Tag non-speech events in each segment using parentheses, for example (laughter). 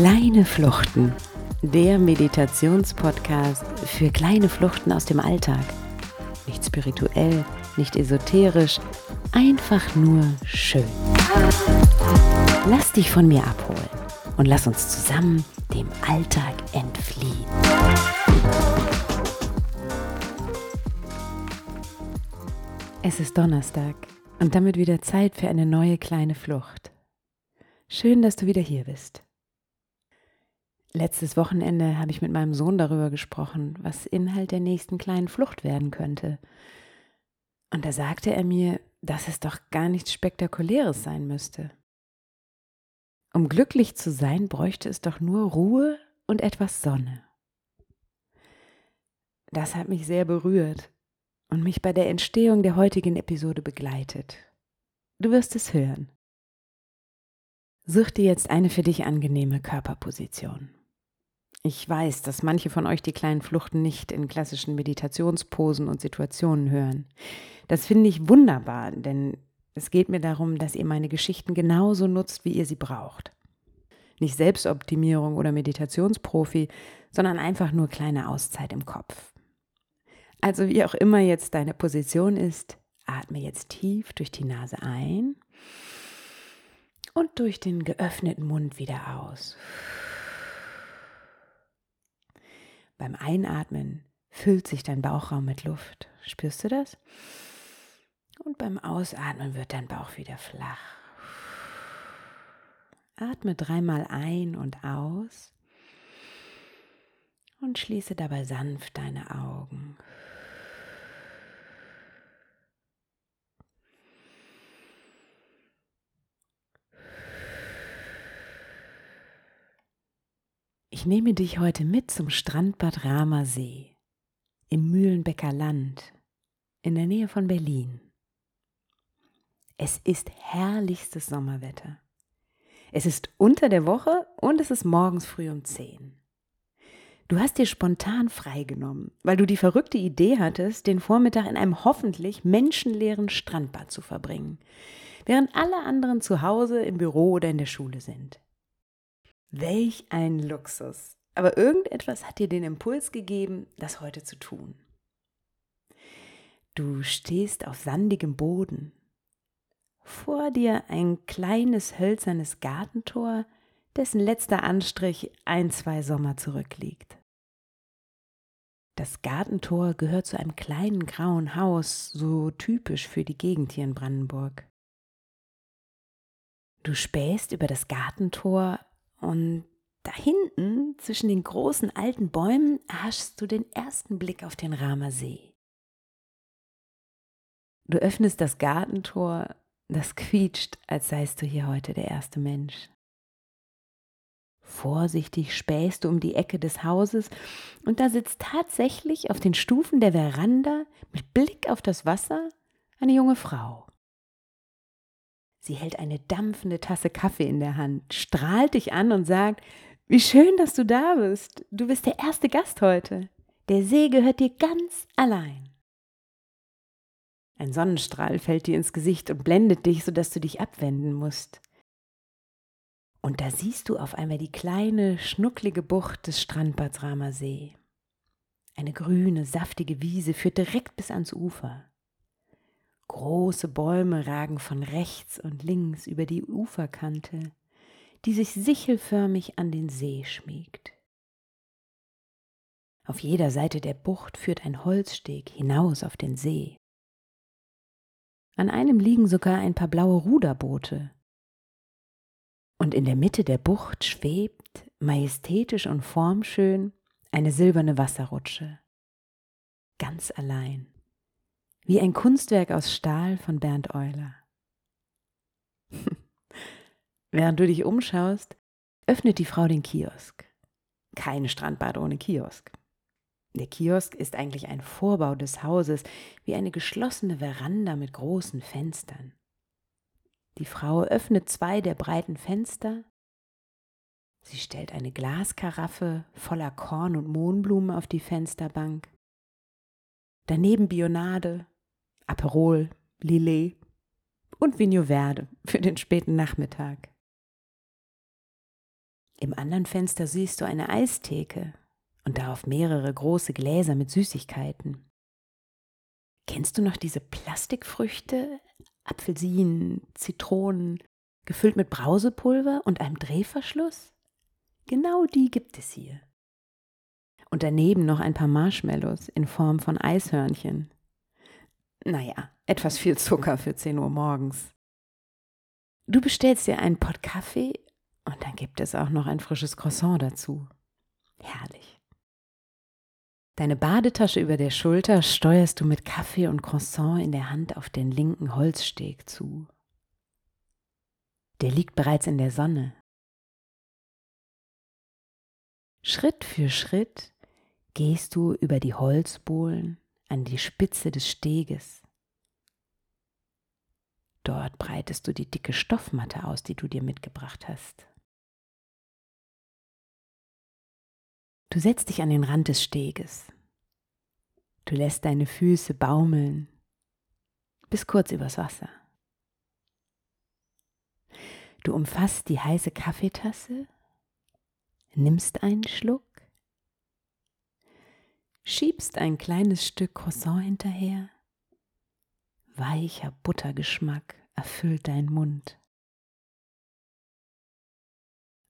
Kleine Fluchten, der Meditationspodcast für kleine Fluchten aus dem Alltag. Nicht spirituell, nicht esoterisch, einfach nur schön. Lass dich von mir abholen und lass uns zusammen dem Alltag entfliehen. Es ist Donnerstag und damit wieder Zeit für eine neue kleine Flucht. Schön, dass du wieder hier bist. Letztes Wochenende habe ich mit meinem Sohn darüber gesprochen, was Inhalt der nächsten kleinen Flucht werden könnte. Und da sagte er mir, dass es doch gar nichts Spektakuläres sein müsste. Um glücklich zu sein, bräuchte es doch nur Ruhe und etwas Sonne. Das hat mich sehr berührt und mich bei der Entstehung der heutigen Episode begleitet. Du wirst es hören. Such dir jetzt eine für dich angenehme Körperposition. Ich weiß, dass manche von euch die kleinen Fluchten nicht in klassischen Meditationsposen und Situationen hören. Das finde ich wunderbar, denn es geht mir darum, dass ihr meine Geschichten genauso nutzt, wie ihr sie braucht. Nicht Selbstoptimierung oder Meditationsprofi, sondern einfach nur kleine Auszeit im Kopf. Also wie auch immer jetzt deine Position ist, atme jetzt tief durch die Nase ein und durch den geöffneten Mund wieder aus. Beim Einatmen füllt sich dein Bauchraum mit Luft. Spürst du das? Und beim Ausatmen wird dein Bauch wieder flach. Atme dreimal ein und aus und schließe dabei sanft deine Augen. Ich nehme dich heute mit zum Strandbad Rama See im Mühlenbecker Land in der Nähe von Berlin. Es ist herrlichstes Sommerwetter. Es ist unter der Woche und es ist morgens früh um 10. Du hast dir spontan freigenommen, weil du die verrückte Idee hattest, den Vormittag in einem hoffentlich menschenleeren Strandbad zu verbringen, während alle anderen zu Hause im Büro oder in der Schule sind. Welch ein Luxus. Aber irgendetwas hat dir den Impuls gegeben, das heute zu tun. Du stehst auf sandigem Boden. Vor dir ein kleines hölzernes Gartentor, dessen letzter Anstrich ein, zwei Sommer zurückliegt. Das Gartentor gehört zu einem kleinen grauen Haus, so typisch für die Gegend hier in Brandenburg. Du spähst über das Gartentor und da hinten, zwischen den großen alten Bäumen, hast du den ersten Blick auf den Ramer See. Du öffnest das Gartentor, das quietscht, als seist du hier heute der erste Mensch. Vorsichtig spähst du um die Ecke des Hauses und da sitzt tatsächlich auf den Stufen der Veranda mit Blick auf das Wasser eine junge Frau. Sie hält eine dampfende Tasse Kaffee in der Hand, strahlt dich an und sagt, wie schön, dass du da bist. Du bist der erste Gast heute. Der See gehört dir ganz allein. Ein Sonnenstrahl fällt dir ins Gesicht und blendet dich, sodass du dich abwenden musst. Und da siehst du auf einmal die kleine, schnucklige Bucht des Strandbads See. Eine grüne, saftige Wiese führt direkt bis ans Ufer. Große Bäume ragen von rechts und links über die Uferkante, die sich sichelförmig an den See schmiegt. Auf jeder Seite der Bucht führt ein Holzsteg hinaus auf den See. An einem liegen sogar ein paar blaue Ruderboote. Und in der Mitte der Bucht schwebt, majestätisch und formschön, eine silberne Wasserrutsche. Ganz allein wie ein Kunstwerk aus Stahl von Bernd Euler. (laughs) Während du dich umschaust, öffnet die Frau den Kiosk. Kein Strandbad ohne Kiosk. Der Kiosk ist eigentlich ein Vorbau des Hauses, wie eine geschlossene Veranda mit großen Fenstern. Die Frau öffnet zwei der breiten Fenster. Sie stellt eine Glaskaraffe voller Korn und Mohnblumen auf die Fensterbank. Daneben Bionade, Aperol, Lillet und Vigno Verde für den späten Nachmittag. Im anderen Fenster siehst du eine Eistheke und darauf mehrere große Gläser mit Süßigkeiten. Kennst du noch diese Plastikfrüchte? Apfelsinen, Zitronen, gefüllt mit Brausepulver und einem Drehverschluss? Genau die gibt es hier. Und daneben noch ein paar Marshmallows in Form von Eishörnchen. Naja, etwas viel Zucker für 10 Uhr morgens. Du bestellst dir einen Pott Kaffee und dann gibt es auch noch ein frisches Croissant dazu. Herrlich. Deine Badetasche über der Schulter steuerst du mit Kaffee und Croissant in der Hand auf den linken Holzsteg zu. Der liegt bereits in der Sonne. Schritt für Schritt gehst du über die Holzbohlen an die Spitze des Steges. Dort breitest du die dicke Stoffmatte aus, die du dir mitgebracht hast. Du setzt dich an den Rand des Steges. Du lässt deine Füße baumeln bis kurz übers Wasser. Du umfasst die heiße Kaffeetasse, nimmst einen Schluck, schiebst ein kleines Stück Croissant hinterher, weicher Buttergeschmack erfüllt deinen Mund.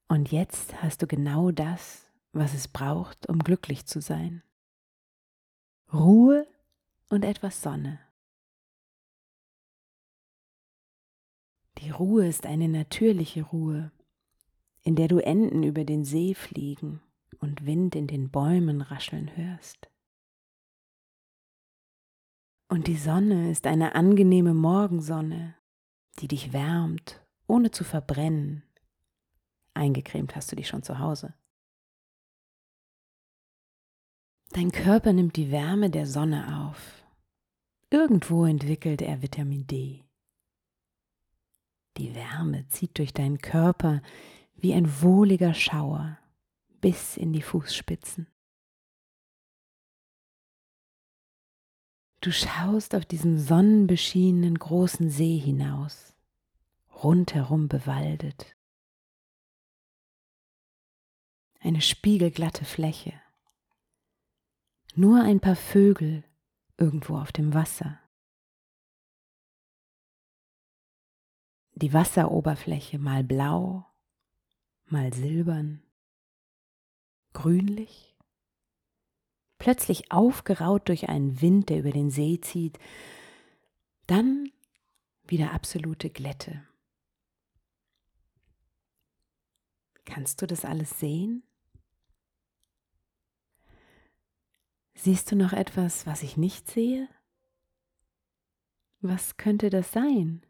Und jetzt hast du genau das, was es braucht, um glücklich zu sein. Ruhe und etwas Sonne. Die Ruhe ist eine natürliche Ruhe, in der du Enten über den See fliegen und Wind in den Bäumen rascheln hörst. Und die Sonne ist eine angenehme Morgensonne, die dich wärmt, ohne zu verbrennen. Eingecremt hast du dich schon zu Hause. Dein Körper nimmt die Wärme der Sonne auf. Irgendwo entwickelt er Vitamin D. Die Wärme zieht durch deinen Körper wie ein wohliger Schauer bis in die Fußspitzen. Du schaust auf diesen sonnenbeschienenen großen See hinaus, rundherum bewaldet. Eine spiegelglatte Fläche nur ein paar Vögel irgendwo auf dem Wasser. Die Wasseroberfläche mal blau, mal silbern, grünlich, plötzlich aufgeraut durch einen Wind, der über den See zieht, dann wieder absolute Glätte. Kannst du das alles sehen? Siehst du noch etwas, was ich nicht sehe? Was könnte das sein?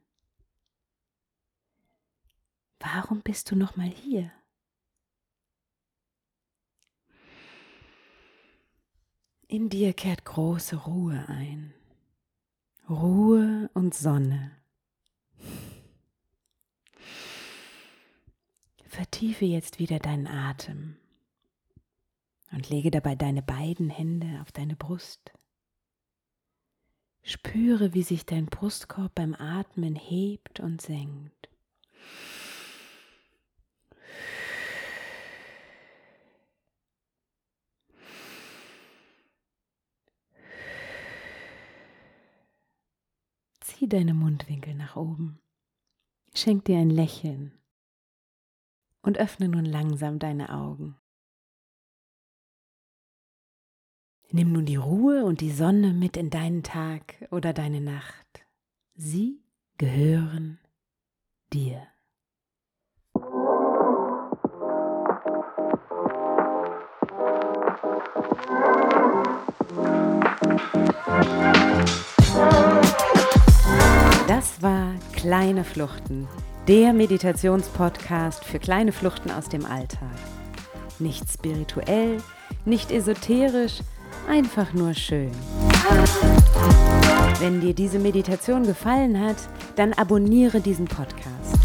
Warum bist du noch mal hier? In dir kehrt große Ruhe ein. Ruhe und Sonne. Vertiefe jetzt wieder deinen Atem und lege dabei deine beiden Hände auf deine Brust. Spüre, wie sich dein Brustkorb beim Atmen hebt und senkt. Zieh deine Mundwinkel nach oben. Schenk dir ein Lächeln und öffne nun langsam deine Augen. Nimm nun die Ruhe und die Sonne mit in deinen Tag oder deine Nacht. Sie gehören dir. Das Kleine Fluchten, der Meditationspodcast für kleine Fluchten aus dem Alltag. Nicht spirituell, nicht esoterisch, einfach nur schön. Wenn dir diese Meditation gefallen hat, dann abonniere diesen Podcast.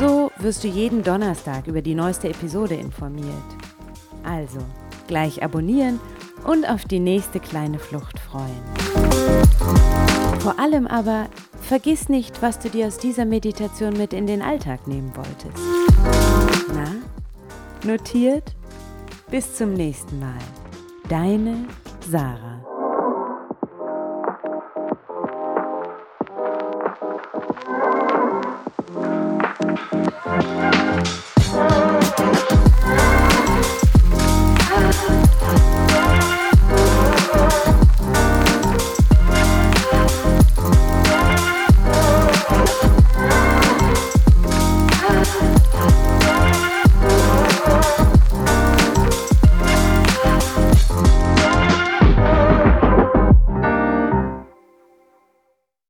So wirst du jeden Donnerstag über die neueste Episode informiert. Also, gleich abonnieren und auf die nächste kleine Flucht freuen. Vor allem aber, vergiss nicht, was du dir aus dieser Meditation mit in den Alltag nehmen wolltest. Na, Notiert? Bis zum nächsten Mal. Deine Sarah.